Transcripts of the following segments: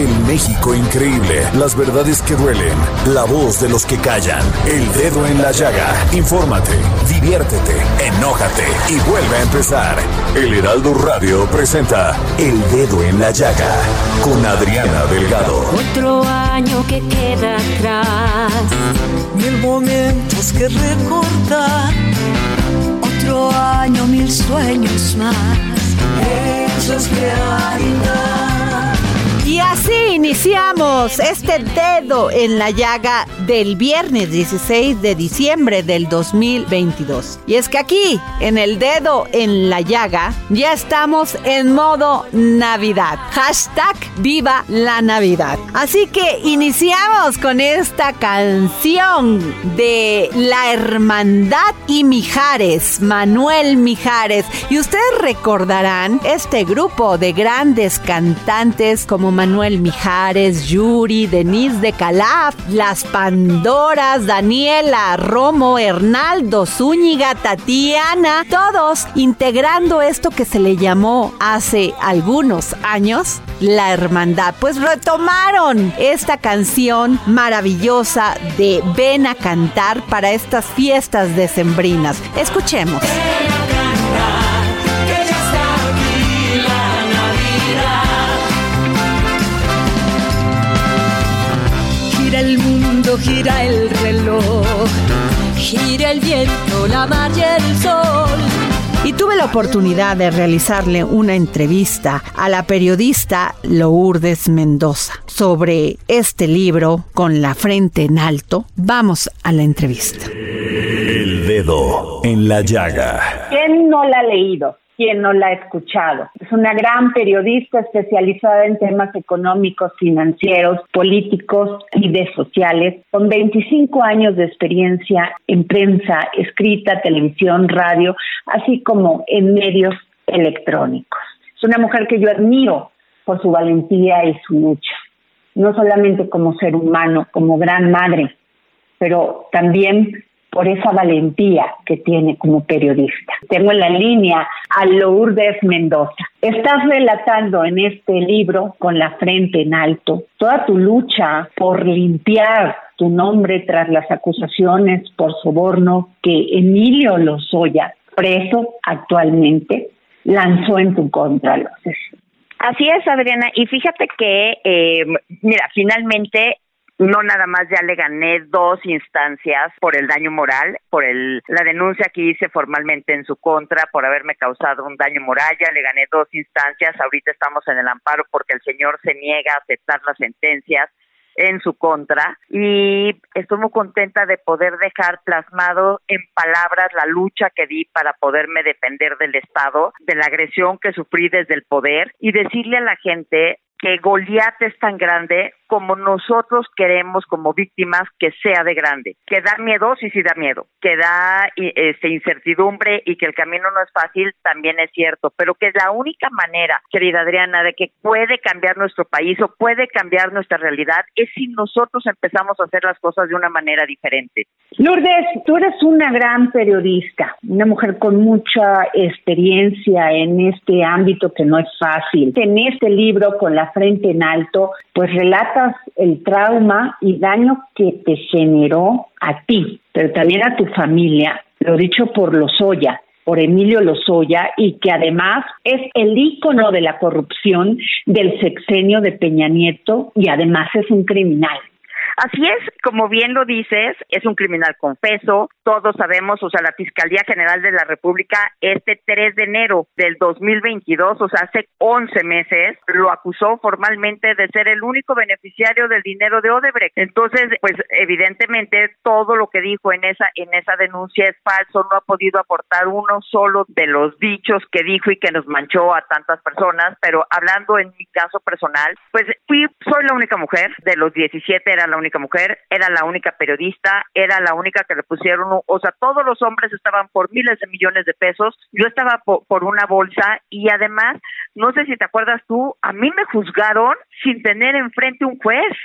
El México increíble. Las verdades que duelen. La voz de los que callan. El dedo en la llaga. Infórmate, diviértete, enójate y vuelve a empezar. El Heraldo Radio presenta El Dedo en la Llaga con Adriana Delgado. Otro año que queda atrás. Mil momentos que recordar. Otro año, mil sueños más. Hechos realidad. Y así iniciamos este dedo en la llaga del viernes 16 de diciembre del 2022. Y es que aquí, en el dedo en la llaga, ya estamos en modo Navidad. Hashtag viva la Navidad. Así que iniciamos con esta canción de la hermandad y Mijares, Manuel Mijares. Y ustedes recordarán este grupo de grandes cantantes como Manuel Mijares, Yuri, Denise de Calaf, Las Pandoras, Daniela, Romo, Hernaldo, Zúñiga, Tatiana, todos integrando esto que se le llamó hace algunos años la hermandad. Pues retomaron esta canción maravillosa de Ven a cantar para estas fiestas decembrinas. Escuchemos. Gira el mundo, gira el reloj. Gira el viento, la mar y el sol. Y tuve la oportunidad de realizarle una entrevista a la periodista Lourdes Mendoza sobre este libro con la frente en alto. Vamos a la entrevista. El Dedo en la Llaga. ¿Quién no la ha leído? ¿Quién no la ha escuchado? Es una gran periodista especializada en temas económicos, financieros, políticos y de sociales, con 25 años de experiencia en prensa, escrita, televisión, radio, así como en medios electrónicos. Es una mujer que yo admiro por su valentía y su lucha, no solamente como ser humano, como gran madre, pero también por esa valentía que tiene como periodista. Tengo en la línea a Lourdes Mendoza. Estás relatando en este libro, con la frente en alto, toda tu lucha por limpiar tu nombre tras las acusaciones por soborno que Emilio Lozoya, preso actualmente, lanzó en tu contra. Lourdes. Así es, Adriana. Y fíjate que, eh, mira, finalmente no nada más ya le gané dos instancias por el daño moral, por el la denuncia que hice formalmente en su contra por haberme causado un daño moral, ya le gané dos instancias, ahorita estamos en el amparo porque el señor se niega a aceptar las sentencias en su contra y estoy muy contenta de poder dejar plasmado en palabras la lucha que di para poderme defender del Estado, de la agresión que sufrí desde el poder y decirle a la gente que Goliat es tan grande como nosotros queremos como víctimas que sea de grande. Que da miedo, sí, sí da miedo. Que da este, incertidumbre y que el camino no es fácil, también es cierto. Pero que la única manera, querida Adriana, de que puede cambiar nuestro país o puede cambiar nuestra realidad es si nosotros empezamos a hacer las cosas de una manera diferente. Lourdes, tú eres una gran periodista, una mujer con mucha experiencia en este ámbito que no es fácil. En este libro, con la frente en alto, pues relatas el trauma y daño que te generó a ti, pero también a tu familia, lo dicho por Lozoya, por Emilio Lozoya y que además es el ícono de la corrupción del sexenio de Peña Nieto y además es un criminal. Así es, como bien lo dices, es un criminal confeso, todos sabemos, o sea, la Fiscalía General de la República este 3 de enero del 2022, o sea, hace 11 meses, lo acusó formalmente de ser el único beneficiario del dinero de Odebrecht. Entonces, pues evidentemente todo lo que dijo en esa en esa denuncia es falso, no ha podido aportar uno solo de los dichos que dijo y que nos manchó a tantas personas, pero hablando en mi caso personal, pues fui soy la única mujer, de los 17 era la única mujer, era la única periodista, era la única que le pusieron, o sea, todos los hombres estaban por miles de millones de pesos, yo estaba por, una bolsa y además, no sé si te acuerdas tú, a mí me juzgaron sin tener enfrente un juez.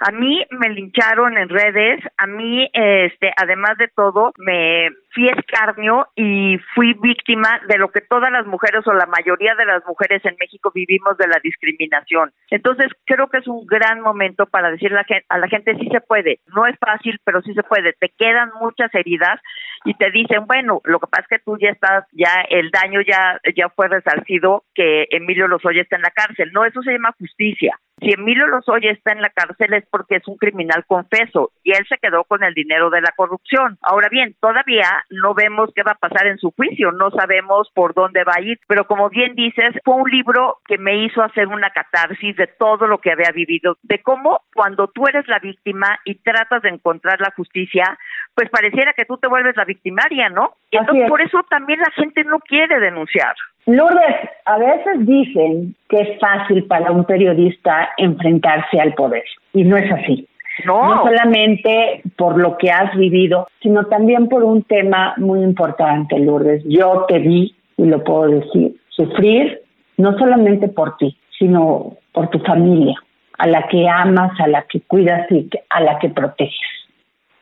A mí me lincharon en redes, a mí, este, además de todo, me fui escarnio y fui víctima de lo que todas las mujeres o la mayoría de las mujeres en México vivimos de la discriminación. Entonces, creo que es un gran momento para decirle a la gente, sí se puede. No es fácil, pero sí se puede. Te quedan muchas heridas y te dicen, bueno, lo que pasa es que tú ya estás, ya el daño ya, ya fue resarcido, que Emilio Lozoya está en la cárcel. No, eso se llama justicia. Si Emilio Lozoya está en la cárcel es porque es un criminal confeso y él se quedó con el dinero de la corrupción. Ahora bien, todavía no vemos qué va a pasar en su juicio, no sabemos por dónde va a ir, pero como bien dices, fue un libro que me hizo hacer una catarsis de todo lo que había vivido, de cómo cuando tú eres la víctima y tratas de encontrar la justicia, pues pareciera que tú te vuelves la victimaria, ¿no? Entonces por eso también la gente no quiere denunciar. Lourdes, a veces dicen que es fácil para un periodista enfrentarse al poder y no es así. No. no solamente por lo que has vivido, sino también por un tema muy importante, Lourdes. Yo te vi, y lo puedo decir, sufrir no solamente por ti, sino por tu familia, a la que amas, a la que cuidas y a la que proteges.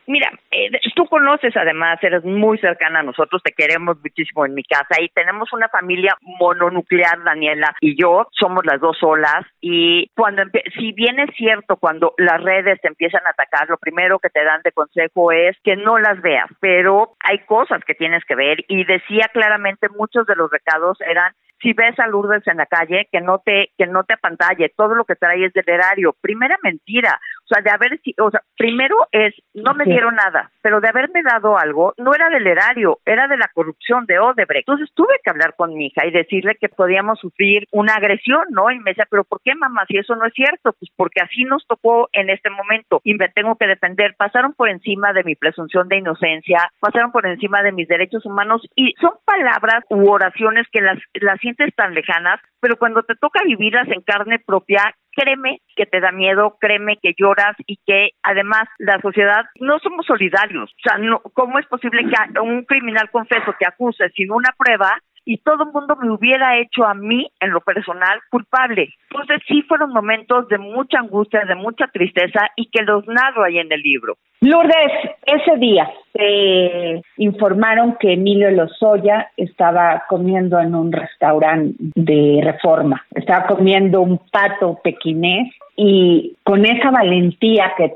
Mira, eh, tú conoces además, eres muy cercana a nosotros, te queremos muchísimo en mi casa y tenemos una familia mononuclear, Daniela y yo, somos las dos solas y cuando, si bien es cierto, cuando las redes te empiezan a atacar, lo primero que te dan de consejo es que no las veas, pero hay cosas que tienes que ver y decía claramente muchos de los recados eran si ves a Lourdes en la calle, que no te, que no te apantalle, todo lo que trae es del erario. Primera mentira, o sea, de haber, o sea, primero es, no me dieron nada, pero de haberme dado algo, no era del erario, era de la corrupción de Odebrecht. Entonces tuve que hablar con mi hija y decirle que podíamos sufrir una agresión, ¿no? Y me decía, pero ¿por qué, mamá? Si eso no es cierto, pues porque así nos tocó en este momento y me tengo que defender. Pasaron por encima de mi presunción de inocencia, pasaron por encima de mis derechos humanos y son palabras u oraciones que las, las sientes tan lejanas, pero cuando te toca vivirlas en carne propia, créeme que te da miedo, créeme que lloras y que además la sociedad no somos solidarios. O sea, no, ¿cómo es posible que un criminal confeso te acuse sin una prueba y todo el mundo me hubiera hecho a mí, en lo personal, culpable. Entonces sí fueron momentos de mucha angustia, de mucha tristeza y que los narro ahí en el libro. Lourdes, ese día te informaron que Emilio Lozoya estaba comiendo en un restaurante de reforma, estaba comiendo un pato pequinés y con esa valentía que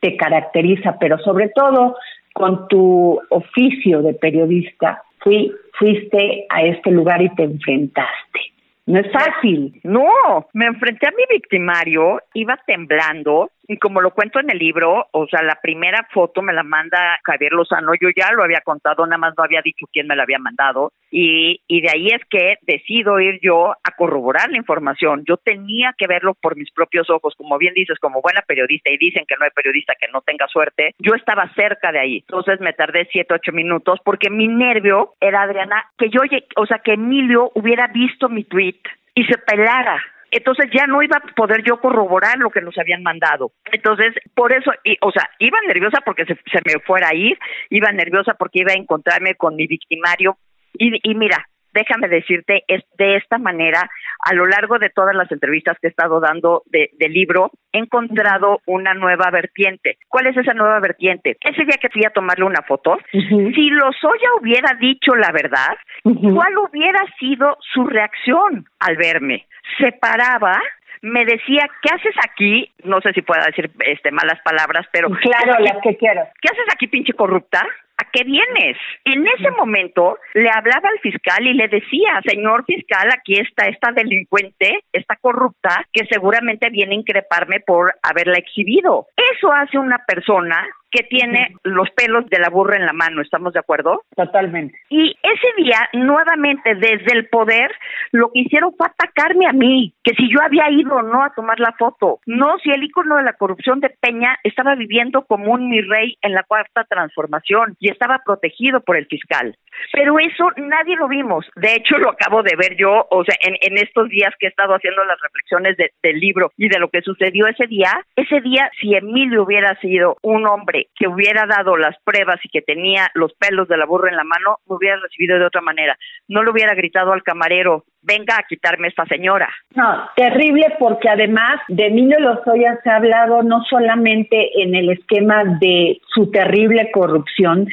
te caracteriza, pero sobre todo con tu oficio de periodista, fui, fuiste a este lugar y te enfrentaste. No es fácil. No, me enfrenté a mi victimario, iba temblando, y como lo cuento en el libro, o sea, la primera foto me la manda Javier Lozano, yo ya lo había contado, nada más no había dicho quién me la había mandado, y, y de ahí es que decido ir yo a corroborar la información. Yo tenía que verlo por mis propios ojos, como bien dices, como buena periodista, y dicen que no hay periodista que no tenga suerte, yo estaba cerca de ahí. Entonces me tardé siete, ocho minutos, porque mi nervio era, Adriana, que yo, o sea, que Emilio hubiera visto mi tweet y se pelara entonces ya no iba a poder yo corroborar lo que nos habían mandado. Entonces, por eso, y, o sea, iba nerviosa porque se, me fuera a ir, iba nerviosa porque iba a encontrarme con mi victimario. Y, y mira, déjame decirte, es de esta manera, a lo largo de todas las entrevistas que he estado dando de, libro, he encontrado una nueva vertiente. ¿Cuál es esa nueva vertiente? Ese día que fui a tomarle una foto, si Lozoya hubiera dicho la verdad, ¿cuál hubiera sido su reacción al verme? Se paraba me decía, ¿qué haces aquí? No sé si pueda decir este malas palabras, pero claro, las que quiero. ¿Qué haces aquí, pinche corrupta? ¿A qué vienes? En ese momento le hablaba al fiscal y le decía, señor fiscal, aquí está esta delincuente, esta corrupta, que seguramente viene a increparme por haberla exhibido. Eso hace una persona que tiene los pelos de la burra en la mano, ¿estamos de acuerdo? Totalmente. Y ese día, nuevamente, desde el poder, lo que hicieron fue atacarme a mí, que si yo había ido o no a tomar la foto. No, si el ícono de la corrupción de Peña estaba viviendo como un mi rey en la cuarta transformación y estaba protegido por el fiscal. Pero eso nadie lo vimos. De hecho, lo acabo de ver yo, o sea, en, en estos días que he estado haciendo las reflexiones del libro y de lo que sucedió ese día. Ese día, si Emilio hubiera sido un hombre que hubiera dado las pruebas y que tenía los pelos de la burra en la mano, me hubiera recibido de otra manera. No le hubiera gritado al camarero, venga a quitarme esta señora. No, terrible porque además de Emilio Lozoya se ha hablado no solamente en el esquema de su terrible corrupción,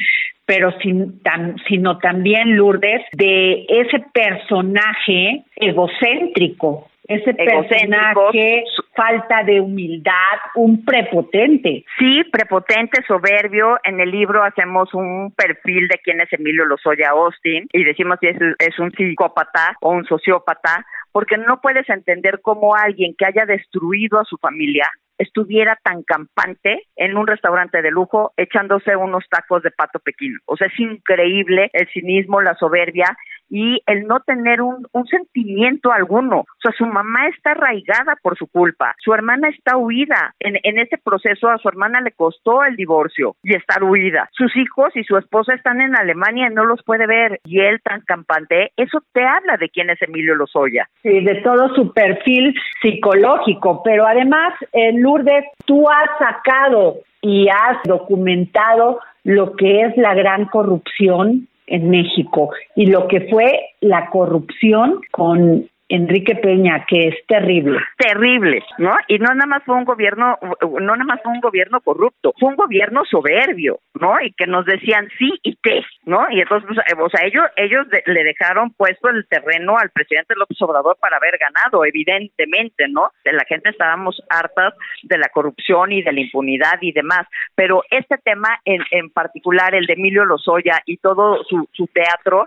pero sin, sino también, Lourdes, de ese personaje egocéntrico, ese personaje, falta de humildad, un prepotente. Sí, prepotente, soberbio. En el libro hacemos un perfil de quién es Emilio Lozoya Austin y decimos si es, es un psicópata o un sociópata, porque no puedes entender cómo alguien que haya destruido a su familia, estuviera tan campante en un restaurante de lujo echándose unos tacos de pato pequino. O sea, es increíble el cinismo, la soberbia y el no tener un, sentimiento alguno. O sea, su mamá está arraigada por su culpa, su hermana está huida. En, en ese proceso a su hermana le costó el divorcio y estar huida. Sus hijos y su esposa están en Alemania y no los puede ver. Y él tan campante, eso te habla de quién es Emilio Lozoya. Sí, de todo su perfil psicológico, pero además, eh, Lourdes, tú has sacado y has documentado lo que es la gran corrupción en México y lo que fue la corrupción con Enrique Peña, que es terrible. Terrible, ¿no? Y no nada más fue un gobierno, no nada más fue un gobierno corrupto, fue un gobierno soberbio, ¿no? Y que nos decían sí y qué, ¿no? Y entonces, pues, o sea, ellos, ellos le dejaron puesto el terreno al presidente López Obrador para haber ganado, evidentemente, ¿no? La gente estábamos hartas de la corrupción y de la impunidad y demás, pero este tema en, en particular, el de Emilio Lozoya y todo su, su teatro,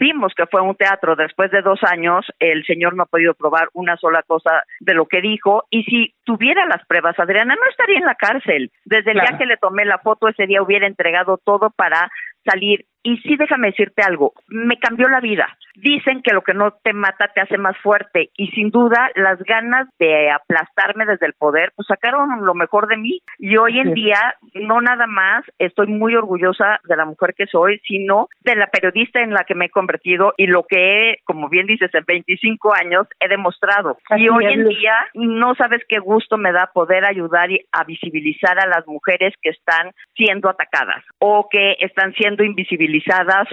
vimos que fue un teatro después de dos años, el señor no ha podido probar una sola cosa de lo que dijo y si tuviera las pruebas, Adriana no estaría en la cárcel. Desde el día que le tomé la foto ese día hubiera entregado todo para salir. Y sí, déjame decirte algo, me cambió la vida. Dicen que lo que no te mata te hace más fuerte y sin duda las ganas de aplastarme desde el poder, pues sacaron lo mejor de mí y hoy en día no nada más estoy muy orgullosa de la mujer que soy, sino de la periodista en la que me he convertido y lo que he, como bien dices, en 25 años he demostrado. y hoy en día no sabes qué gusto me da poder ayudar a visibilizar a las mujeres que están siendo atacadas o que están siendo invisibilizadas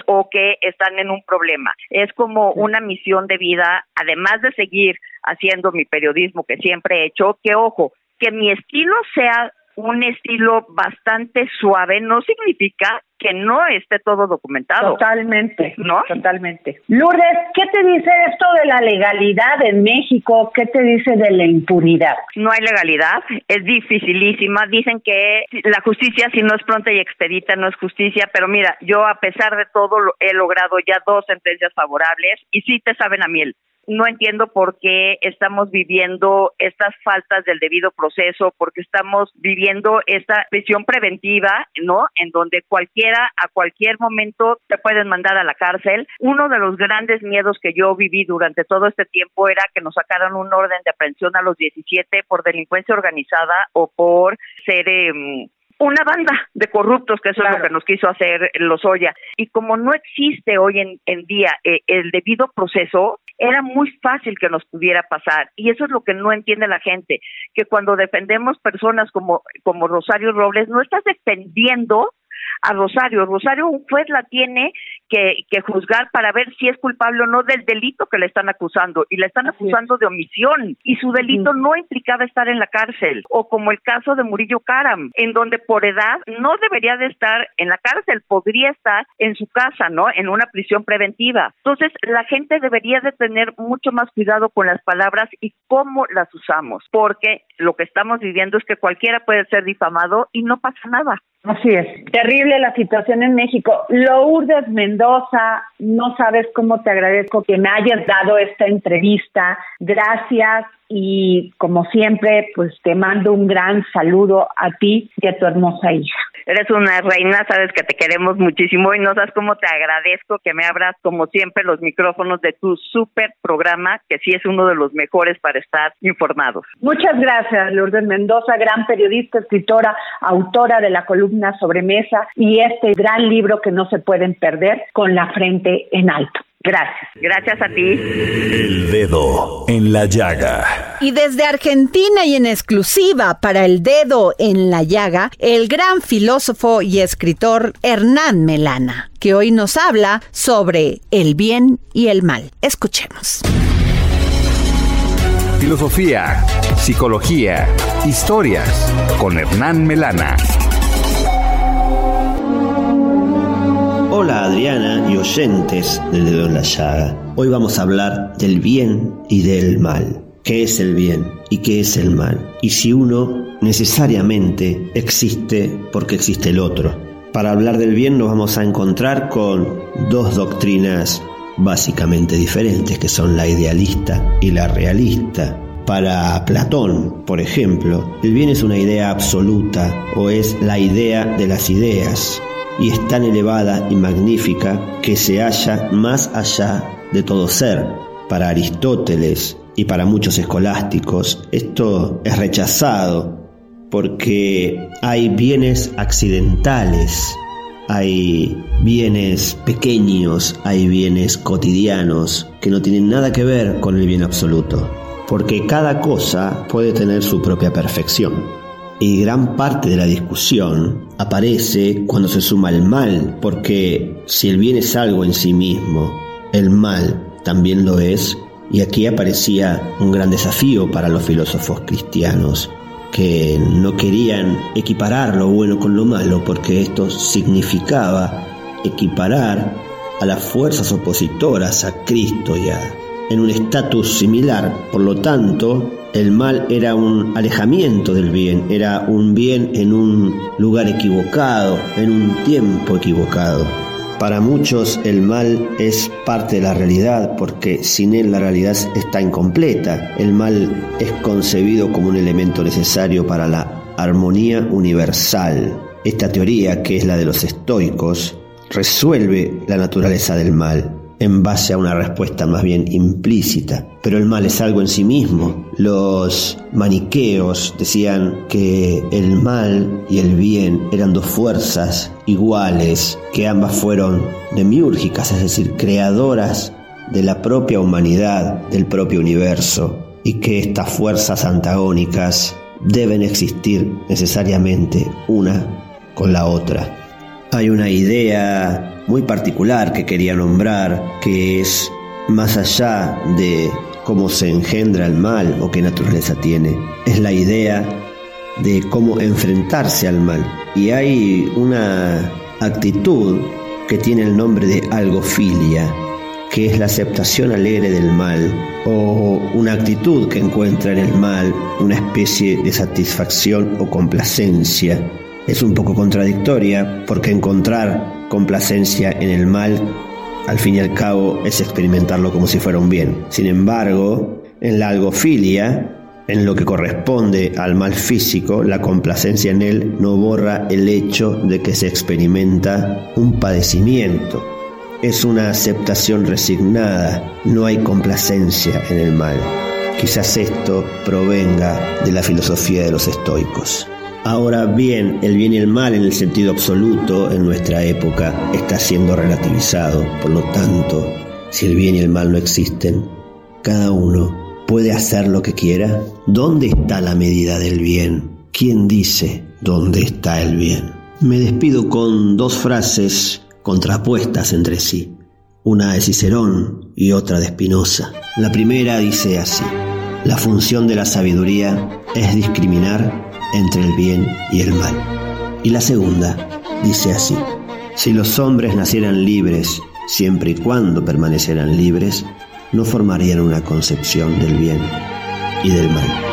o que están en un problema. Es como una misión de vida, además de seguir haciendo mi periodismo que siempre he hecho, que ojo, que mi estilo sea un estilo bastante suave no significa que no esté todo documentado. Totalmente, ¿no? Totalmente. Lourdes, ¿qué te dice esto de la legalidad en México? ¿Qué te dice de la impunidad? No hay legalidad, es dificilísima. Dicen que la justicia, si no es pronta y expedita, no es justicia, pero mira, yo a pesar de todo he logrado ya dos sentencias favorables y sí te saben a miel no entiendo por qué estamos viviendo estas faltas del debido proceso, porque estamos viviendo esta prisión preventiva, ¿no? En donde cualquiera a cualquier momento te pueden mandar a la cárcel. Uno de los grandes miedos que yo viví durante todo este tiempo era que nos sacaran un orden de aprehensión a los 17 por delincuencia organizada o por ser eh, una banda de corruptos, que eso es lo que nos quiso hacer Lozoya. Y como no existe hoy en, día eh, el debido proceso, era muy fácil que nos pudiera pasar. Y eso es lo que no entiende la gente, que cuando defendemos personas como, como Rosario Robles, no estás defendiendo a Rosario. Rosario, un juez la tiene que, que, juzgar para ver si es culpable o no del delito que le están acusando. Y le están acusando de omisión. Y su delito no implicaba estar en la cárcel. O como el caso de Murillo Karam, en donde por edad no debería de estar en la cárcel, podría estar en su casa, ¿no? En una prisión preventiva. Entonces, la gente debería de tener mucho más cuidado con las palabras y cómo las usamos. Porque lo que estamos viviendo es que cualquiera puede ser difamado y no pasa nada. Así es. Terrible la situación en México. Lourdes Mendoza, no sabes cómo te agradezco que me hayas dado esta entrevista. Gracias y como siempre, pues te mando un gran saludo a ti y a tu hermosa hija. Eres una reina, sabes que te queremos muchísimo y no sabes cómo te agradezco que me abras como siempre los micrófonos de tu super programa, que sí es uno de los mejores para estar informados. Muchas gracias, Lourdes Mendoza, gran periodista, escritora, autora de la columna Sobremesa y este gran libro que no se pueden perder, Con la frente en alto. Gracias. Gracias a ti. El dedo en la llaga. Y desde Argentina y en exclusiva para el dedo en la llaga, el gran filósofo y escritor Hernán Melana, que hoy nos habla sobre el bien y el mal. Escuchemos. Filosofía, psicología, historias con Hernán Melana. Hola Adriana y oyentes del dedo en la llaga. Hoy vamos a hablar del bien y del mal. ¿Qué es el bien y qué es el mal? Y si uno necesariamente existe porque existe el otro. Para hablar del bien nos vamos a encontrar con dos doctrinas básicamente diferentes que son la idealista y la realista. Para Platón, por ejemplo, el bien es una idea absoluta o es la idea de las ideas y es tan elevada y magnífica que se halla más allá de todo ser. Para Aristóteles y para muchos escolásticos esto es rechazado porque hay bienes accidentales, hay bienes pequeños, hay bienes cotidianos que no tienen nada que ver con el bien absoluto, porque cada cosa puede tener su propia perfección. Y gran parte de la discusión aparece cuando se suma el mal, porque si el bien es algo en sí mismo, el mal también lo es, y aquí aparecía un gran desafío para los filósofos cristianos, que no querían equiparar lo bueno con lo malo, porque esto significaba equiparar a las fuerzas opositoras a Cristo ya en un estatus similar. Por lo tanto, el mal era un alejamiento del bien, era un bien en un lugar equivocado, en un tiempo equivocado. Para muchos el mal es parte de la realidad porque sin él la realidad está incompleta. El mal es concebido como un elemento necesario para la armonía universal. Esta teoría, que es la de los estoicos, resuelve la naturaleza del mal en base a una respuesta más bien implícita. Pero el mal es algo en sí mismo. Los maniqueos decían que el mal y el bien eran dos fuerzas iguales, que ambas fueron demiúrgicas, es decir, creadoras de la propia humanidad, del propio universo, y que estas fuerzas antagónicas deben existir necesariamente una con la otra. Hay una idea muy particular que quería nombrar, que es más allá de cómo se engendra el mal o qué naturaleza tiene, es la idea de cómo enfrentarse al mal. Y hay una actitud que tiene el nombre de algofilia, que es la aceptación alegre del mal, o una actitud que encuentra en el mal una especie de satisfacción o complacencia. Es un poco contradictoria porque encontrar complacencia en el mal, al fin y al cabo, es experimentarlo como si fuera un bien. Sin embargo, en la algofilia, en lo que corresponde al mal físico, la complacencia en él no borra el hecho de que se experimenta un padecimiento. Es una aceptación resignada, no hay complacencia en el mal. Quizás esto provenga de la filosofía de los estoicos. Ahora bien, el bien y el mal en el sentido absoluto en nuestra época está siendo relativizado. Por lo tanto, si el bien y el mal no existen, cada uno puede hacer lo que quiera. ¿Dónde está la medida del bien? ¿Quién dice dónde está el bien? Me despido con dos frases contrapuestas entre sí, una de Cicerón y otra de Spinoza. La primera dice así, la función de la sabiduría es discriminar entre el bien y el mal. Y la segunda dice así, si los hombres nacieran libres, siempre y cuando permanecieran libres, no formarían una concepción del bien y del mal.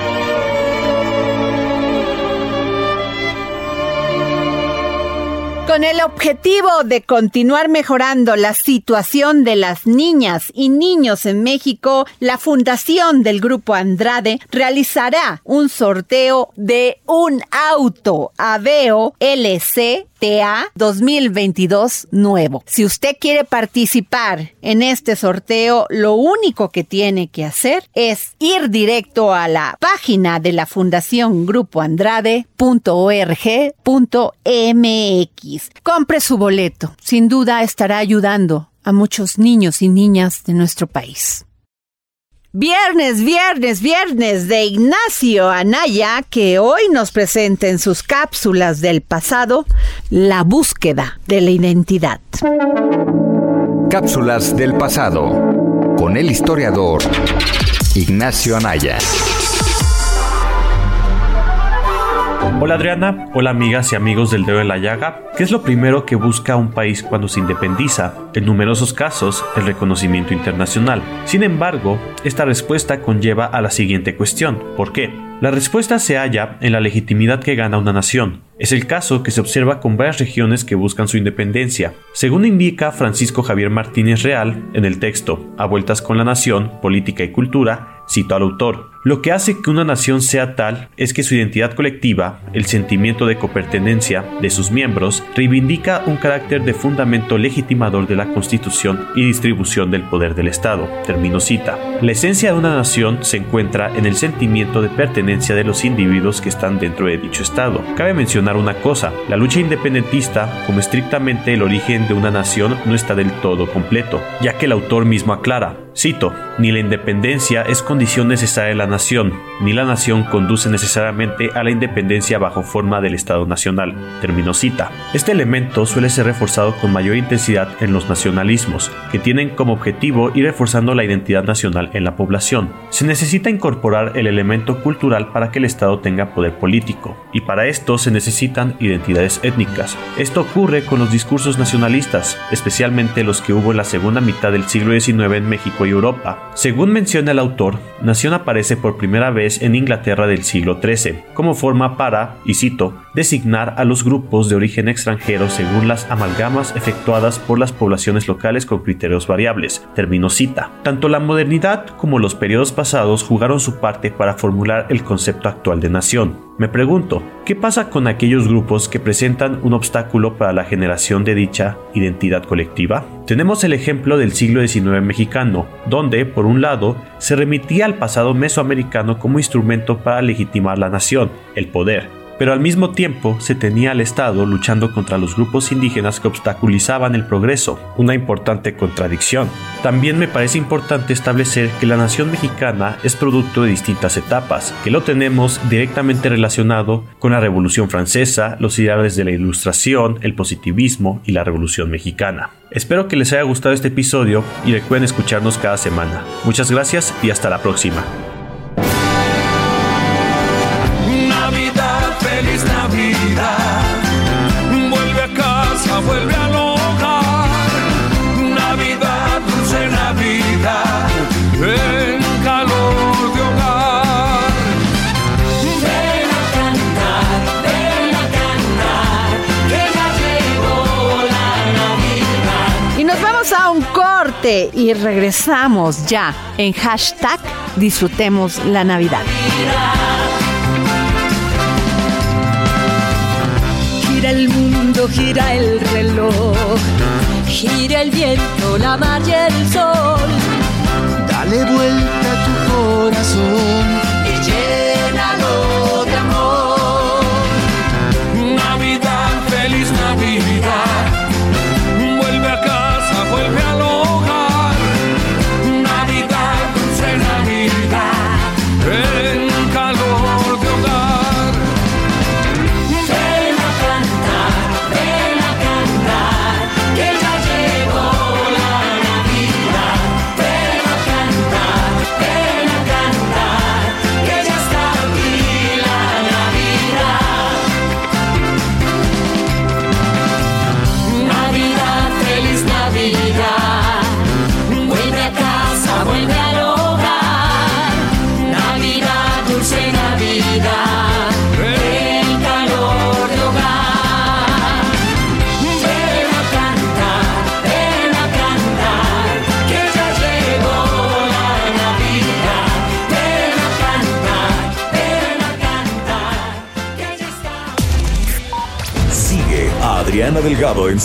Con el objetivo de continuar mejorando la situación de las niñas y niños en México, la Fundación del Grupo Andrade realizará un sorteo de un auto Aveo LC TA 2022 nuevo. Si usted quiere participar en este sorteo, lo único que tiene que hacer es ir directo a la página de la Fundación Grupo Andrade.org.mx. Compre su boleto. Sin duda estará ayudando a muchos niños y niñas de nuestro país. Viernes, viernes, viernes de Ignacio Anaya, que hoy nos presenta en sus cápsulas del pasado la búsqueda de la identidad. Cápsulas del pasado con el historiador Ignacio Anaya. Hola Adriana, hola amigas y amigos del dedo de la llaga. ¿Qué es lo primero que busca un país cuando se independiza? En numerosos casos, el reconocimiento internacional. Sin embargo, esta respuesta conlleva a la siguiente cuestión. ¿Por qué? La respuesta se halla en la legitimidad que gana una nación. Es el caso que se observa con varias regiones que buscan su independencia. Según indica Francisco Javier Martínez Real en el texto A vueltas con la nación, política y cultura, cito al autor, lo que hace que una nación sea tal es que su identidad colectiva, el sentimiento de copertenencia de sus miembros, reivindica un carácter de fundamento legitimador de la constitución y distribución del poder del Estado. Termino cita. La esencia de una nación se encuentra en el sentimiento de pertenencia de los individuos que están dentro de dicho Estado. Cabe mencionar una cosa, la lucha independentista, como estrictamente el origen de una nación, no está del todo completo, ya que el autor mismo aclara, cito, ni la independencia es condición necesaria de la nación, ni la nación conduce necesariamente a la independencia bajo forma del Estado nacional. Termino cita. Este elemento suele ser reforzado con mayor intensidad en los nacionalismos, que tienen como objetivo ir reforzando la identidad nacional en la población. Se necesita incorporar el elemento cultural para que el Estado tenga poder político, y para esto se necesitan identidades étnicas. Esto ocurre con los discursos nacionalistas, especialmente los que hubo en la segunda mitad del siglo XIX en México y Europa. Según menciona el autor, nación aparece por primera vez en Inglaterra del siglo XIII, como forma para, y cito, designar a los grupos de origen extranjero según las amalgamas efectuadas por las poblaciones locales con criterios variables. Termino cita. Tanto la modernidad como los periodos pasados jugaron su parte para formular el concepto actual de nación. Me pregunto, ¿qué pasa con aquellos grupos que presentan un obstáculo para la generación de dicha identidad colectiva? Tenemos el ejemplo del siglo XIX mexicano, donde, por un lado, se remitía al pasado mesoamericano como instrumento para legitimar la nación, el poder, pero al mismo tiempo se tenía al Estado luchando contra los grupos indígenas que obstaculizaban el progreso, una importante contradicción. También me parece importante establecer que la nación mexicana es producto de distintas etapas, que lo tenemos directamente relacionado con la Revolución Francesa, los ideales de la Ilustración, el positivismo y la Revolución Mexicana. Espero que les haya gustado este episodio y recuerden escucharnos cada semana. Muchas gracias y hasta la próxima. Y regresamos ya en hashtag disfrutemos la Navidad. Gira el mundo, gira el reloj, gira el viento, la mar y el sol. Dale vuelta a tu corazón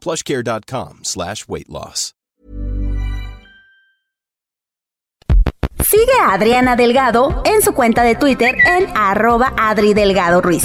plushcare.com slash weight loss. Sigue a Adriana Delgado en su cuenta de Twitter en arroba Adri Delgado Ruiz.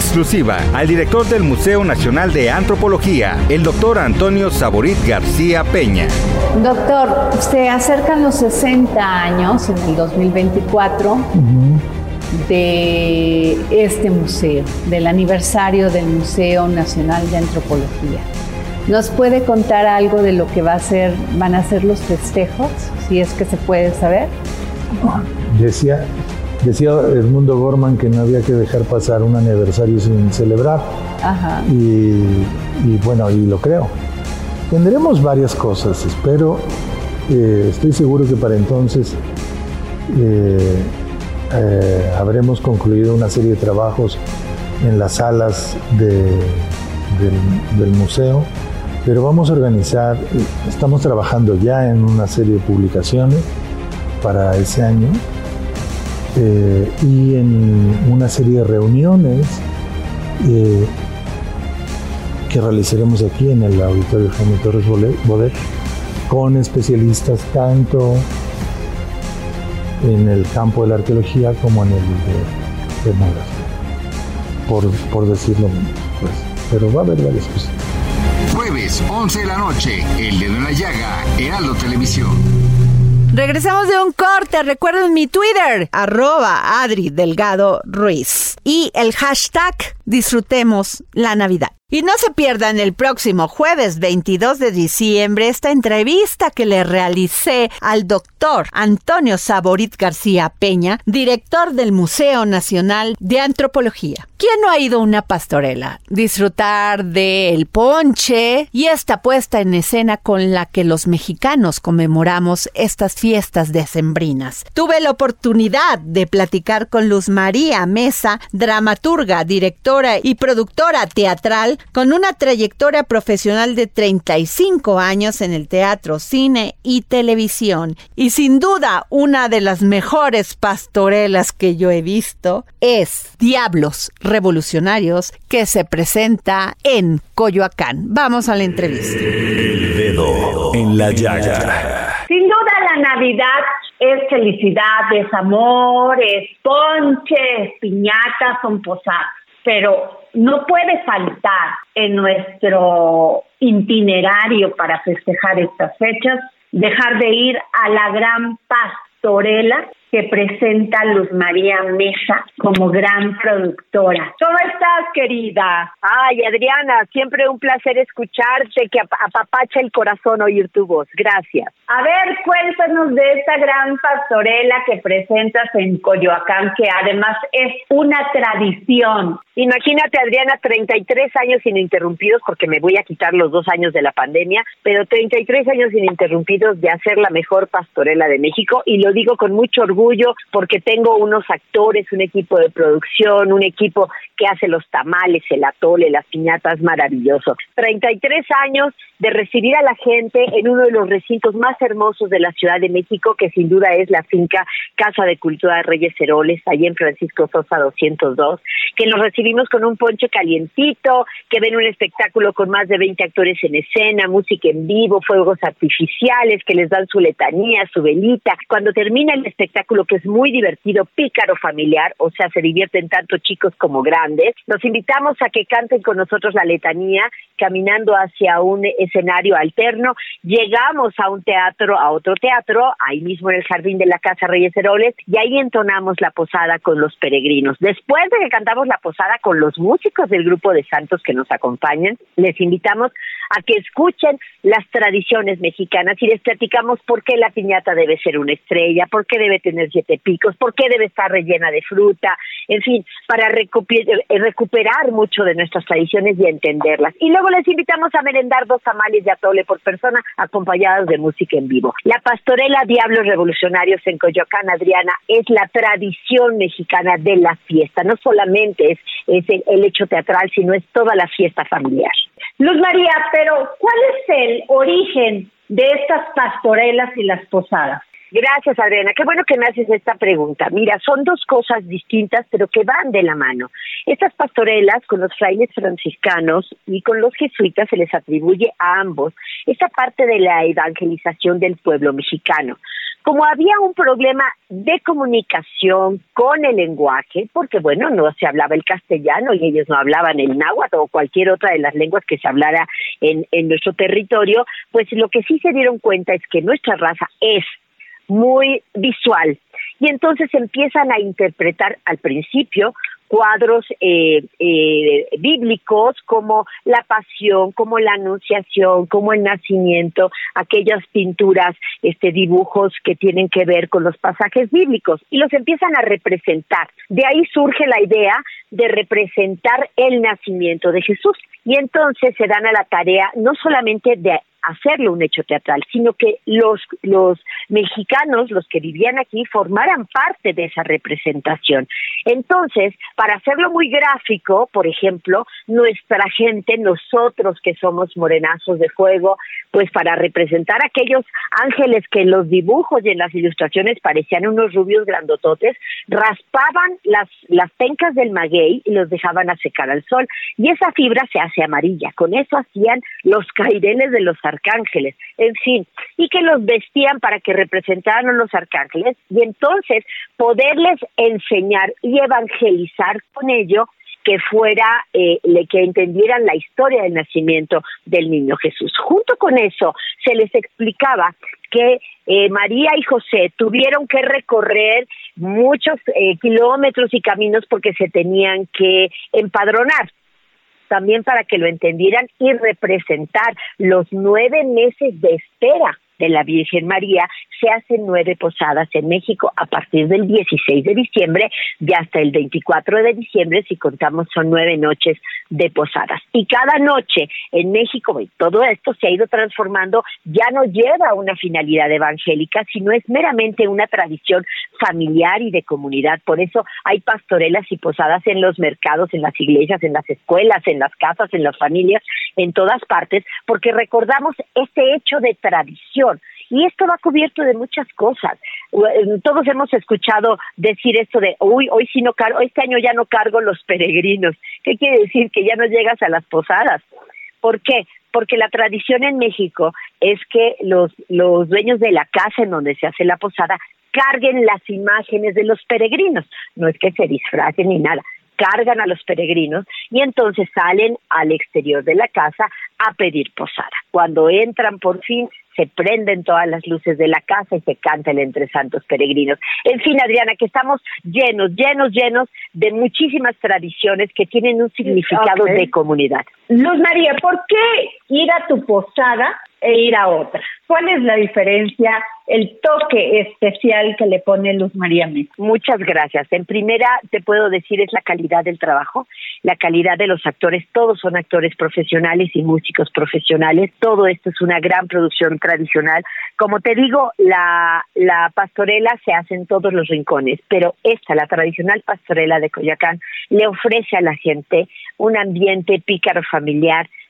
exclusiva al director del Museo Nacional de Antropología, el doctor Antonio Saborit García Peña. Doctor, se acercan los 60 años en el 2024 de este museo, del aniversario del Museo Nacional de Antropología. ¿Nos puede contar algo de lo que va a ser, van a ser los festejos, si es que se puede saber? Decía, decía Edmundo Gorman que no había que dejar pasar un aniversario sin celebrar. Ajá. Y, y bueno, y lo creo. Tendremos varias cosas, espero, eh, estoy seguro que para entonces eh, eh, habremos concluido una serie de trabajos en las salas de- del, del museo, pero vamos a organizar, estamos trabajando ya en una serie de publicaciones para ese año eh, y en una serie de reuniones eh, que realizaremos aquí en el Auditorio Jaime Torres Bodet con especialistas tanto en el campo de la arqueología como en el de por, por decirlo pues, pero va a haber varias cosas. Jueves, 11 de la noche, El Dedo en la Llaga, Heraldo Televisión. Regresamos de un corte. Recuerden mi Twitter, arroba Adri Delgado Ruiz. Y el hashtag disfrutemos la Navidad. Y no se pierdan el próximo jueves 22 de diciembre esta entrevista que le realicé al doctor Antonio Saborit García Peña, director del Museo Nacional de Antropología. ¿Quién no ha ido a una pastorela? Disfrutar del ponche y esta puesta en escena con la que los mexicanos conmemoramos estas fiestas decembrinas. Tuve la oportunidad de platicar con Luz María Mesa, dramaturga, directora y productora teatral con una trayectoria profesional de 35 años en el teatro, cine y televisión. Y sin duda una de las mejores pastorelas que yo he visto es Diablos Revolucionarios que se presenta en Coyoacán. Vamos a la entrevista. El dedo en la llaga. Sin duda la Navidad es felicidad, es amor, es ponche, es piñata, son posadas, pero no puede faltar en nuestro itinerario para festejar estas fechas dejar de ir a la gran pastorela que presenta Luz María Mesa como gran productora. ¿Cómo estás, querida? Ay, Adriana, siempre un placer escucharte, que ap- apapacha el corazón oír tu voz. Gracias. A ver, cuéntanos de esta gran pastorela que presentas en Coyoacán, que además es una tradición. Imagínate, Adriana, 33 años ininterrumpidos, porque me voy a quitar los dos años de la pandemia, pero 33 años ininterrumpidos de hacer la mejor pastorela de México, y lo digo con mucho orgullo orgullo porque tengo unos actores, un equipo de producción, un equipo que hace los tamales, el atole, las piñatas, maravilloso. 33 años de recibir a la gente en uno de los recintos más hermosos de la Ciudad de México, que sin duda es la finca Casa de Cultura de Reyes Heroles, allí en Francisco Sosa 202, que nos recibimos con un ponche calientito, que ven un espectáculo con más de 20 actores en escena, música en vivo, fuegos artificiales, que les dan su letanía, su velita. Cuando termina el espectáculo, que es muy divertido, pícaro familiar, o sea, se divierten tanto chicos como grandes, los invitamos a que canten con nosotros la letanía, caminando hacia un escenario alterno. Llegamos a un teatro, a otro teatro, ahí mismo en el jardín de la Casa Reyes Heroles, y ahí entonamos la posada con los peregrinos. Después de que cantamos la posada con los músicos del grupo de santos que nos acompañan, les invitamos a que escuchen las tradiciones mexicanas y les platicamos por qué la piñata debe ser una estrella, por qué debe tener siete picos, por qué debe estar rellena de fruta, en fin, para recuperar mucho de nuestras tradiciones y entenderlas. Y luego les invitamos a merendar dos tamales de atole por persona acompañados de música en vivo. La pastorela Diablos Revolucionarios en Coyoacán, Adriana, es la tradición mexicana de la fiesta. No solamente es, es el hecho teatral, sino es toda la fiesta familiar. Luz María, pero ¿cuál es el origen de estas pastorelas y las posadas? Gracias, Adriana. Qué bueno que me haces esta pregunta. Mira, son dos cosas distintas, pero que van de la mano. Estas pastorelas con los frailes franciscanos y con los jesuitas se les atribuye a ambos esta parte de la evangelización del pueblo mexicano. Como había un problema de comunicación con el lenguaje, porque bueno, no se hablaba el castellano y ellos no hablaban el náhuatl o cualquier otra de las lenguas que se hablara en, en nuestro territorio, pues lo que sí se dieron cuenta es que nuestra raza es muy visual. Y entonces empiezan a interpretar al principio cuadros eh, eh, bíblicos como la pasión, como la anunciación, como el nacimiento, aquellas pinturas, este dibujos que tienen que ver con los pasajes bíblicos y los empiezan a representar. De ahí surge la idea de representar el nacimiento de Jesús y entonces se dan a la tarea no solamente de hacerlo un hecho teatral, sino que los, los mexicanos, los que vivían aquí, formaran parte de esa representación. Entonces, para hacerlo muy gráfico, por ejemplo, nuestra gente, nosotros que somos morenazos de fuego, pues para representar aquellos ángeles que en los dibujos y en las ilustraciones parecían unos rubios grandototes, raspaban las, las pencas del maguey y los dejaban a secar al sol. Y esa fibra se hace amarilla. Con eso hacían los caireles de los arcángeles, en fin, y que los vestían para que representaran a los arcángeles y entonces poderles enseñar y evangelizar con ello que fuera, eh, que entendieran la historia del nacimiento del niño Jesús. Junto con eso, se les explicaba que eh, María y José tuvieron que recorrer muchos eh, kilómetros y caminos porque se tenían que empadronar también para que lo entendieran y representar los nueve meses de espera de la Virgen María, se hacen nueve posadas en México a partir del 16 de diciembre y hasta el 24 de diciembre, si contamos, son nueve noches de posadas. Y cada noche en México, todo esto se ha ido transformando, ya no lleva una finalidad evangélica, sino es meramente una tradición familiar y de comunidad. Por eso hay pastorelas y posadas en los mercados, en las iglesias, en las escuelas, en las casas, en las familias, en todas partes, porque recordamos este hecho de tradición y esto va cubierto de muchas cosas. Todos hemos escuchado decir esto de, uy, hoy sí no cargo, este año ya no cargo los peregrinos. ¿Qué quiere decir? Que ya no llegas a las posadas. ¿Por qué? Porque la tradición en México es que los, los dueños de la casa en donde se hace la posada carguen las imágenes de los peregrinos. No es que se disfracen ni nada, cargan a los peregrinos y entonces salen al exterior de la casa a pedir posada. Cuando entran por fin se prenden todas las luces de la casa y se canta el entre santos peregrinos. En fin, Adriana, que estamos llenos, llenos, llenos de muchísimas tradiciones que tienen un significado de comunidad. Luz María, ¿por qué ir a tu posada e ir a otra. ¿Cuál es la diferencia, el toque especial que le pone Luz María Mesa? Muchas gracias. En primera, te puedo decir, es la calidad del trabajo, la calidad de los actores. Todos son actores profesionales y músicos profesionales. Todo esto es una gran producción tradicional. Como te digo, la, la pastorela se hace en todos los rincones, pero esta, la tradicional pastorela de Coyacán, le ofrece a la gente un ambiente pícaro familiar,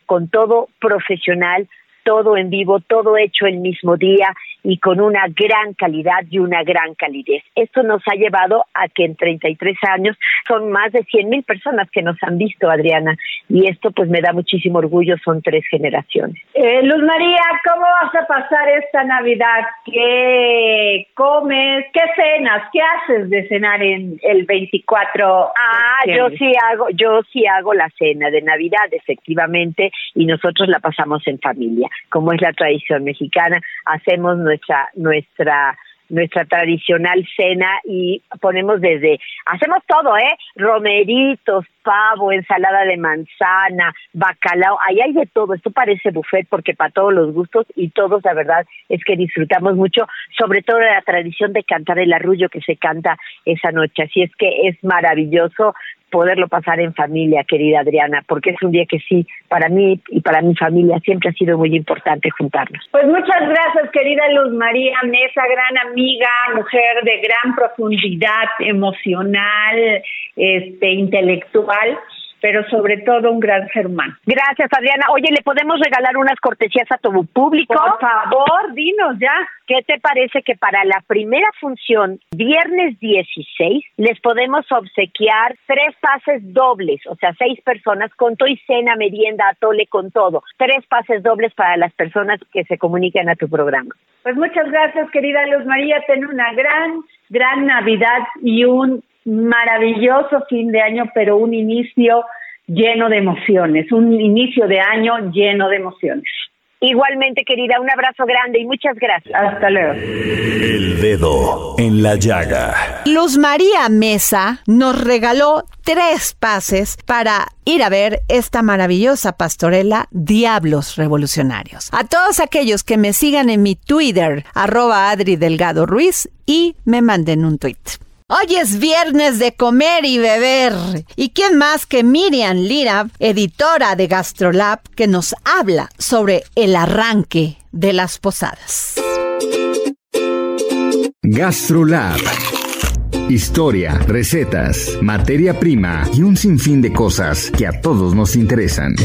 con todo profesional, todo en vivo, todo hecho el mismo día y con una gran calidad y una gran calidez. Esto nos ha llevado a que en 33 años son más de 100 mil personas que nos han visto, Adriana, y esto pues me da muchísimo orgullo, son tres generaciones. Eh, Luz María, ¿cómo vas a pasar esta Navidad? ¿Qué comes? ¿Qué cenas? ¿Qué haces de cenar en el 24? Ah, yo sí hago, yo sí hago la cena de Navidad, efectivamente, y nosotros la pasamos en familia como es la tradición mexicana, hacemos nuestra nuestra nuestra tradicional cena y ponemos desde, hacemos todo, ¿eh? Romeritos, pavo, ensalada de manzana, bacalao, ahí hay de todo, esto parece buffet porque para todos los gustos y todos la verdad es que disfrutamos mucho, sobre todo la tradición de cantar el arrullo que se canta esa noche, así es que es maravilloso poderlo pasar en familia, querida Adriana, porque es un día que sí, para mí y para mi familia siempre ha sido muy importante juntarnos. Pues muchas gracias, querida Luz María Mesa, gran amiga, mujer de gran profundidad emocional, este, intelectual pero sobre todo un gran germán. Gracias, Adriana. Oye, ¿le podemos regalar unas cortesías a todo público? Por favor, dinos ya. ¿Qué te parece que para la primera función, viernes 16, les podemos obsequiar tres pases dobles, o sea, seis personas con todo y cena, merienda, atole, con todo. Tres pases dobles para las personas que se comuniquen a tu programa. Pues muchas gracias, querida Luz María. Ten una gran, gran Navidad y un maravilloso fin de año, pero un inicio lleno de emociones, un inicio de año lleno de emociones. Igualmente, querida, un abrazo grande y muchas gracias. Hasta luego. El dedo en la llaga. Luz María Mesa nos regaló tres pases para ir a ver esta maravillosa pastorela Diablos Revolucionarios. A todos aquellos que me sigan en mi Twitter, arroba Adri Delgado Ruiz, y me manden un tweet. Hoy es viernes de comer y beber. ¿Y quién más que Miriam Lira, editora de Gastrolab, que nos habla sobre el arranque de las posadas? Gastrolab. Historia, recetas, materia prima y un sinfín de cosas que a todos nos interesan.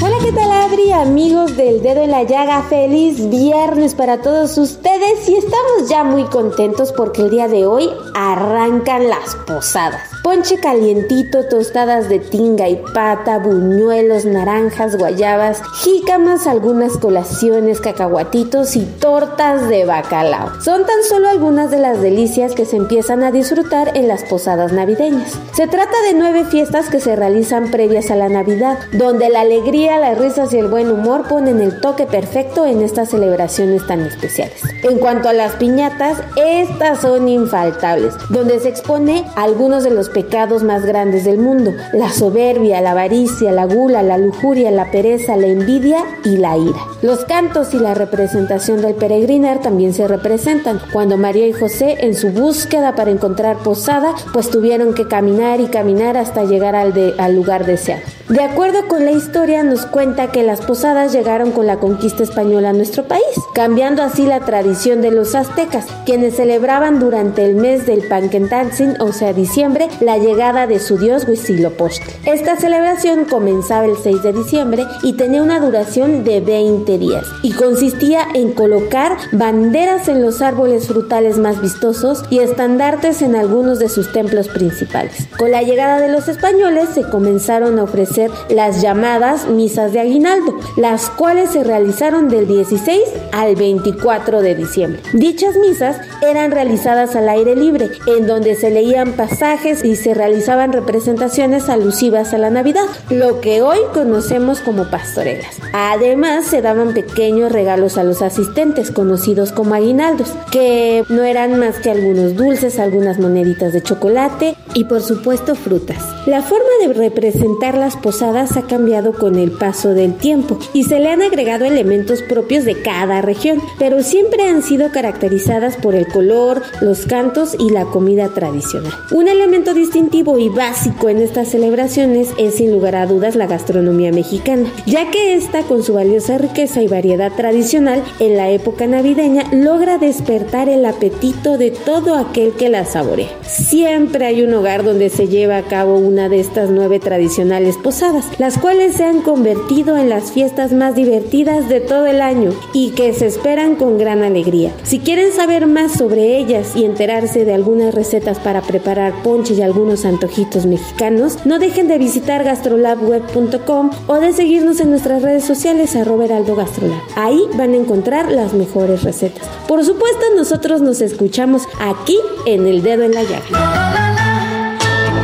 Hola, ¿qué tal Adri? Amigos del dedo en la llaga, feliz viernes para todos ustedes y estamos ya muy contentos porque el día de hoy arrancan las posadas. Ponche calientito, tostadas de tinga y pata, buñuelos, naranjas, guayabas, jícamas, algunas colaciones, cacahuatitos y tortas de bacalao. Son tan solo algunas de las delicias que se empiezan a disfrutar en las posadas navideñas. Se trata de nueve fiestas que se realizan previas a la Navidad, donde la alegría, las risas y el buen humor ponen el toque perfecto en estas celebraciones tan especiales. En cuanto a las piñatas, estas son infaltables, donde se expone algunos de los pecados más grandes del mundo, la soberbia, la avaricia, la gula, la lujuria, la pereza, la envidia y la ira. Los cantos y la representación del peregrinar también se representan, cuando María y José en su búsqueda para encontrar posada, pues tuvieron que caminar y caminar hasta llegar al, al lugar deseado. De acuerdo con la historia, nos cuenta que las posadas llegaron con la conquista española a nuestro país, cambiando así la tradición de los aztecas, quienes celebraban durante el mes del Panquentantzin, o sea, diciembre, la llegada de su dios Huitzilopochtli. Esta celebración comenzaba el 6 de diciembre y tenía una duración de 20 días y consistía en colocar banderas en los árboles frutales más vistosos y estandartes en algunos de sus templos principales. Con la llegada de los españoles se comenzaron a ofrecer las llamadas misas de aguinaldo, las cuales se realizaron del 16 al 24 de diciembre. Dichas misas eran realizadas al aire libre, en donde se leían pasajes y se realizaban representaciones alusivas a la Navidad, lo que hoy conocemos como pastorelas. Además, se daban pequeños regalos a los asistentes, conocidos como aguinaldos, que no eran más que algunos dulces, algunas moneditas de chocolate y por supuesto frutas. La forma de representar las posadas ha cambiado con el paso del tiempo y se le han agregado elementos propios de cada región, pero siempre han sido caracterizadas por el color, los cantos y la comida tradicional. Un elemento distintivo y básico en estas celebraciones es sin lugar a dudas la gastronomía mexicana, ya que esta con su valiosa riqueza y variedad tradicional en la época navideña logra despertar el apetito de todo aquel que la saborea. Siempre hay un hogar donde se lleva a cabo una de estas nueve tradicionales posadas, las cuales se han convertido en las fiestas más divertidas de todo el año y que se esperan con gran alegría. Si quieren saber más sobre ellas y enterarse de algunas recetas para preparar ponches y algunos antojitos mexicanos, no dejen de visitar gastrolabweb.com o de seguirnos en nuestras redes sociales a Heraldo Gastrolab. Ahí van a encontrar las mejores recetas. Por supuesto, nosotros nos escuchamos aquí en El Dedo en la Llaga.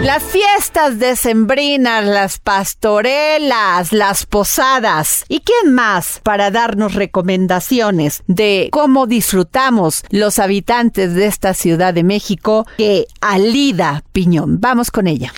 Las fiestas decembrinas, las pastorelas, las posadas. ¿Y quién más para darnos recomendaciones de cómo disfrutamos los habitantes de esta Ciudad de México que Alida Piñón? Vamos con ella.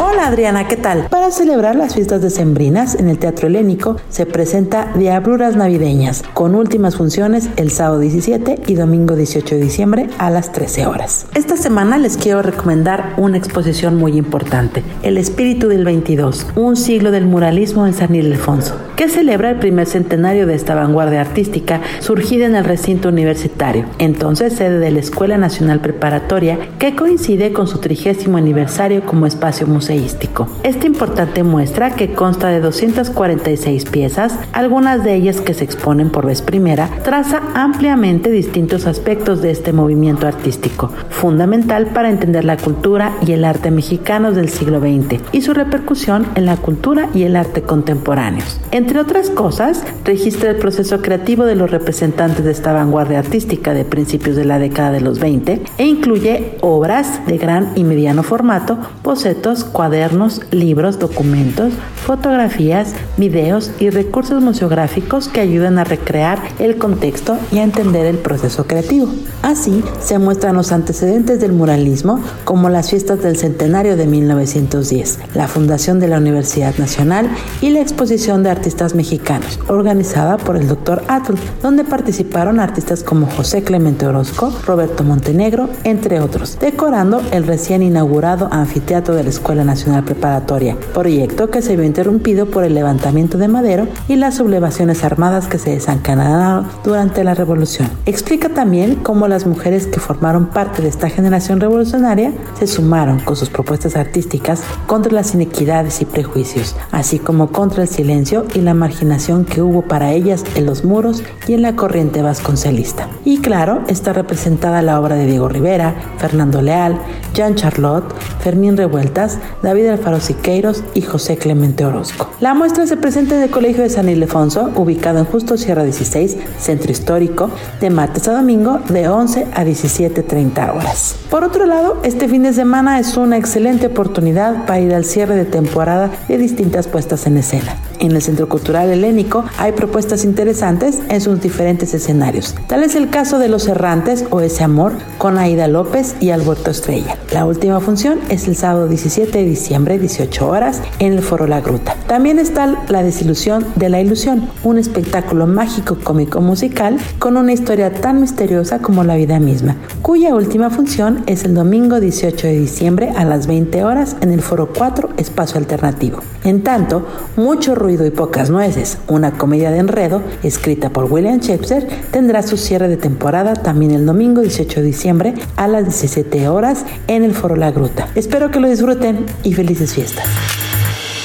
Hola Adriana, ¿qué tal? Para celebrar las fiestas decembrinas en el Teatro Helénico se presenta Diabluras Navideñas con últimas funciones el sábado 17 y domingo 18 de diciembre a las 13 horas. Esta semana les quiero recomendar una exposición muy importante, El Espíritu del 22, un siglo del muralismo en San Ildefonso, que celebra el primer centenario de esta vanguardia artística surgida en el recinto universitario, entonces sede de la Escuela Nacional Preparatoria, que coincide con su trigésimo aniversario como espacio musical esta importante muestra, que consta de 246 piezas, algunas de ellas que se exponen por vez primera, traza ampliamente distintos aspectos de este movimiento artístico, fundamental para entender la cultura y el arte mexicanos del siglo XX y su repercusión en la cultura y el arte contemporáneos. Entre otras cosas, registra el proceso creativo de los representantes de esta vanguardia artística de principios de la década de los 20 e incluye obras de gran y mediano formato, bocetos, cuadernos, libros, documentos, fotografías, videos y recursos museográficos que ayudan a recrear el contexto y a entender el proceso creativo. Así se muestran los antecedentes del muralismo como las fiestas del centenario de 1910, la fundación de la Universidad Nacional y la exposición de artistas mexicanos, organizada por el Dr. Atul, donde participaron artistas como José Clemente Orozco, Roberto Montenegro, entre otros, decorando el recién inaugurado anfiteatro de la Escuela Nacional Preparatoria, proyecto que se vio interrumpido por el levantamiento de Madero y las sublevaciones armadas que se desencadenaron durante la Revolución. Explica también cómo las mujeres que formaron parte de esta generación revolucionaria se sumaron con sus propuestas artísticas contra las inequidades y prejuicios, así como contra el silencio y la marginación que hubo para ellas en los muros y en la corriente vasconcelista. Y claro, está representada la obra de Diego Rivera, Fernando Leal, Jean Charlotte, Fermín Revueltas, David Alfaro Siqueiros y José Clemente Orozco. La muestra se presenta en el Colegio de San Ildefonso, ubicado en Justo Sierra 16, Centro Histórico, de martes a domingo de 11 a 17.30 horas. Por otro lado, este fin de semana es una excelente oportunidad para ir al cierre de temporada de distintas puestas en escena. En el Centro Cultural Helénico hay propuestas interesantes en sus diferentes escenarios. Tal es el caso de Los Errantes o Ese Amor con Aida López y Alberto Estrella. La última función es el sábado 17 de diciembre, 18 horas, en el Foro La Gruta. También está La Desilusión de la Ilusión, un espectáculo mágico cómico musical con una historia tan misteriosa como la vida misma, cuya última función es el domingo 18 de diciembre a las 20 horas en el Foro 4, Espacio Alternativo. En tanto, mucho ruido y pocas nueces, una comedia de enredo escrita por William Shakespeare, tendrá su cierre de temporada también el domingo 18 de diciembre a las 17 horas en el Foro La Gruta. Espero que lo disfruten y felices fiestas.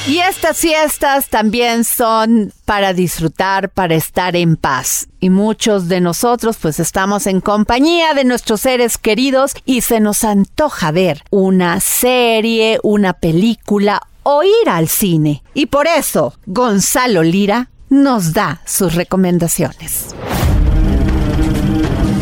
Y estas fiestas también son para disfrutar, para estar en paz. Y muchos de nosotros pues estamos en compañía de nuestros seres queridos y se nos antoja ver una serie, una película o ir al cine. Y por eso Gonzalo Lira nos da sus recomendaciones.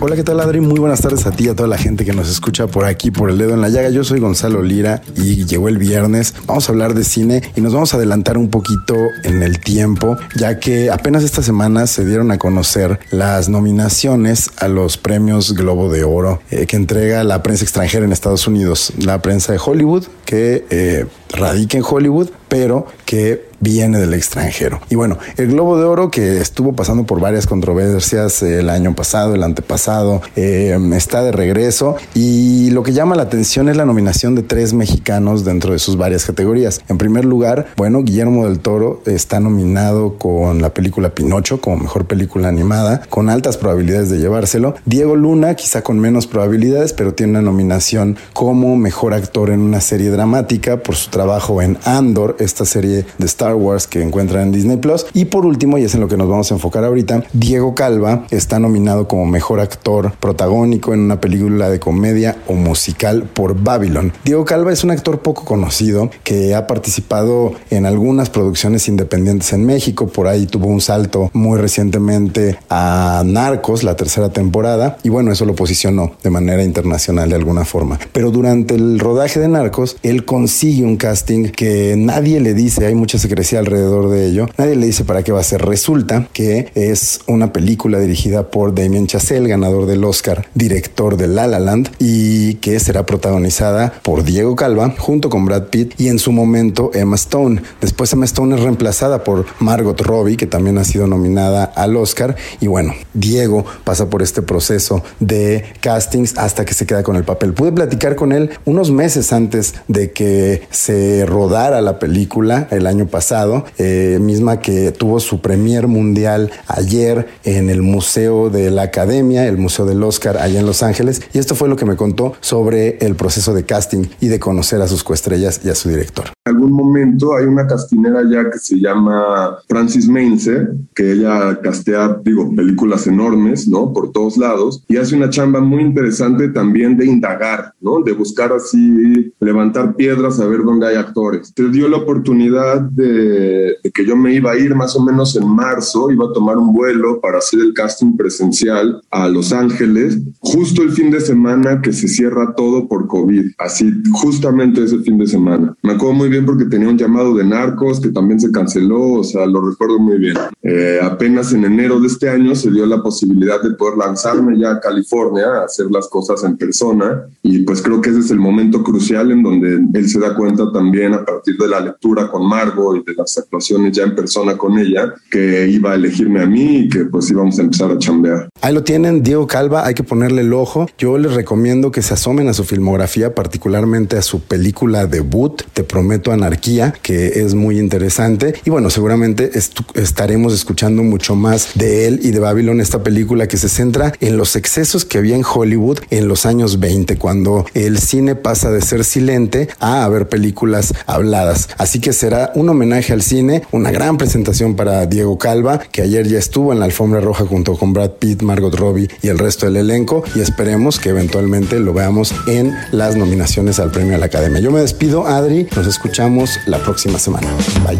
Hola, ¿qué tal Adri? Muy buenas tardes a ti y a toda la gente que nos escucha por aquí, por el dedo en la llaga. Yo soy Gonzalo Lira y llegó el viernes. Vamos a hablar de cine y nos vamos a adelantar un poquito en el tiempo, ya que apenas esta semana se dieron a conocer las nominaciones a los premios Globo de Oro eh, que entrega la prensa extranjera en Estados Unidos, la prensa de Hollywood, que eh, radica en Hollywood, pero que viene del extranjero. Y bueno, el Globo de Oro que estuvo pasando por varias controversias el año pasado, el antepasado, eh, está de regreso y lo que llama la atención es la nominación de tres mexicanos dentro de sus varias categorías. En primer lugar, bueno, Guillermo del Toro está nominado con la película Pinocho como mejor película animada, con altas probabilidades de llevárselo. Diego Luna, quizá con menos probabilidades, pero tiene una nominación como mejor actor en una serie dramática por su trabajo en Andor, esta serie de Star Wars que encuentran en Disney Plus. Y por último, y es en lo que nos vamos a enfocar ahorita, Diego Calva está nominado como mejor actor protagónico en una película de comedia o musical por Babylon. Diego Calva es un actor poco conocido que ha participado en algunas producciones independientes en México. Por ahí tuvo un salto muy recientemente a Narcos, la tercera temporada. Y bueno, eso lo posicionó de manera internacional de alguna forma. Pero durante el rodaje de Narcos, él consigue un casting que nadie le dice, hay mucha secrecía alrededor de ello, nadie le dice para qué va a ser. Resulta que es una película dirigida por Damien Chazelle, ganador del Oscar, director de La La Land, y que será protagonizada por Diego Calva junto con Brad Pitt y en su momento Emma Stone. Después Emma Stone es reemplazada por Margot Robbie, que también ha sido nominada al Oscar. Y bueno, Diego pasa por este proceso de castings hasta que se queda con el papel. Pude platicar con él unos meses antes de que se rodara la película el año pasado, eh, misma que tuvo su premier mundial ayer en el Museo de la Academia, el Museo del Oscar allá en Los Ángeles. Y esto fue lo que me contó sobre el proceso de casting y de conocer a sus coestrellas y a su director. En algún momento hay una castinera ya que se llama Francis Mainzer, que ella castea, digo, películas enormes, ¿no? Por todos lados, y hace una chamba muy interesante también de indagar, ¿no? De buscar así, levantar piedras a ver dónde hay actores. Te dio la oportunidad de, de que yo me iba a ir más o menos en marzo, iba a tomar un vuelo para hacer el casting presencial a Los Ángeles, justo el fin de semana que se cierra todo por COVID, así justamente ese fin de semana. Me acuerdo muy bien porque tenía un llamado de narcos que también se canceló, o sea, lo recuerdo muy bien. Eh, apenas en enero de este año se dio la posibilidad de poder lanzarme ya a California a hacer las cosas en persona y pues creo que ese es el momento crucial en donde él se da cuenta también a partir de la lectura con Margo y de las actuaciones ya en persona con ella que iba a elegirme a mí y que pues íbamos a empezar a chambear. Ahí lo tienen, Diego Calva, hay que ponerle el ojo. Yo les recomiendo que se asomen a su filmografía, particularmente a su película debut, Te Prometo Anarquía, que es muy interesante. Y bueno, seguramente estaremos escuchando mucho más de él y de Babylon, esta película que se centra en los excesos que había en Hollywood en los años 20, cuando el cine pasa de ser silente a haber películas habladas. Así que será un homenaje al cine, una gran presentación para Diego Calva, que ayer ya estuvo en la alfombra roja junto con Brad Pitt, Margot Robbie y el resto del elenco, y esperemos que eventualmente lo veamos en las nominaciones al premio a la Academia. Yo me despido, Adri, nos escuchamos la próxima semana. Bye.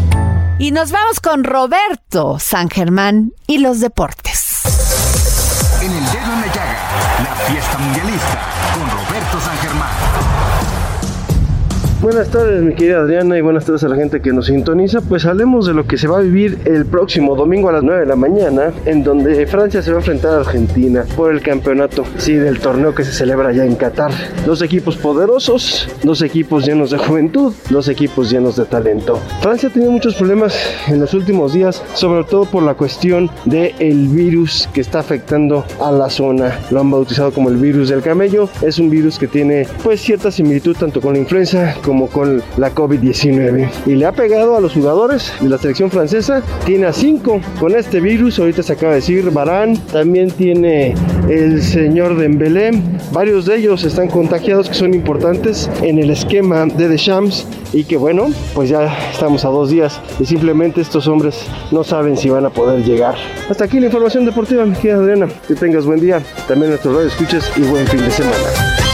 Y nos vamos con Roberto San Germán y los deportes. En el dedo en la llaga, la fiesta mundialista Buenas tardes, mi querida Adriana, y buenas tardes a la gente que nos sintoniza. Pues hablemos de lo que se va a vivir el próximo domingo a las 9 de la mañana, en donde Francia se va a enfrentar a Argentina por el campeonato, sí, del torneo que se celebra ya en Qatar. Dos equipos poderosos, dos equipos llenos de juventud, dos equipos llenos de talento. Francia ha tenido muchos problemas en los últimos días, sobre todo por la cuestión del el virus que está afectando a la zona. Lo han bautizado como el virus del camello. Es un virus que tiene pues cierta similitud tanto con la influenza como con la COVID-19. Y le ha pegado a los jugadores de la selección francesa. Tiene a cinco con este virus. Ahorita se acaba de decir Barán. También tiene el señor Dembélé. Varios de ellos están contagiados que son importantes en el esquema de Deschamps. Y que bueno, pues ya estamos a dos días y simplemente estos hombres no saben si van a poder llegar. Hasta aquí la información deportiva, mi querida Adriana. Que tengas buen día. También nuestro radio escuches y buen fin de semana.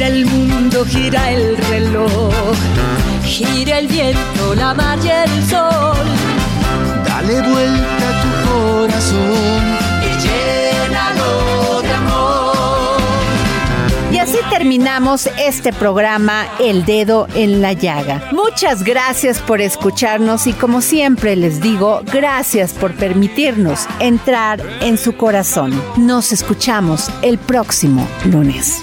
Gira el mundo, gira el reloj, gira el viento, la mar y el sol. Dale vuelta a tu corazón y llénalo de amor. Y así terminamos este programa El Dedo en la Llaga. Muchas gracias por escucharnos y como siempre les digo, gracias por permitirnos entrar en su corazón. Nos escuchamos el próximo lunes.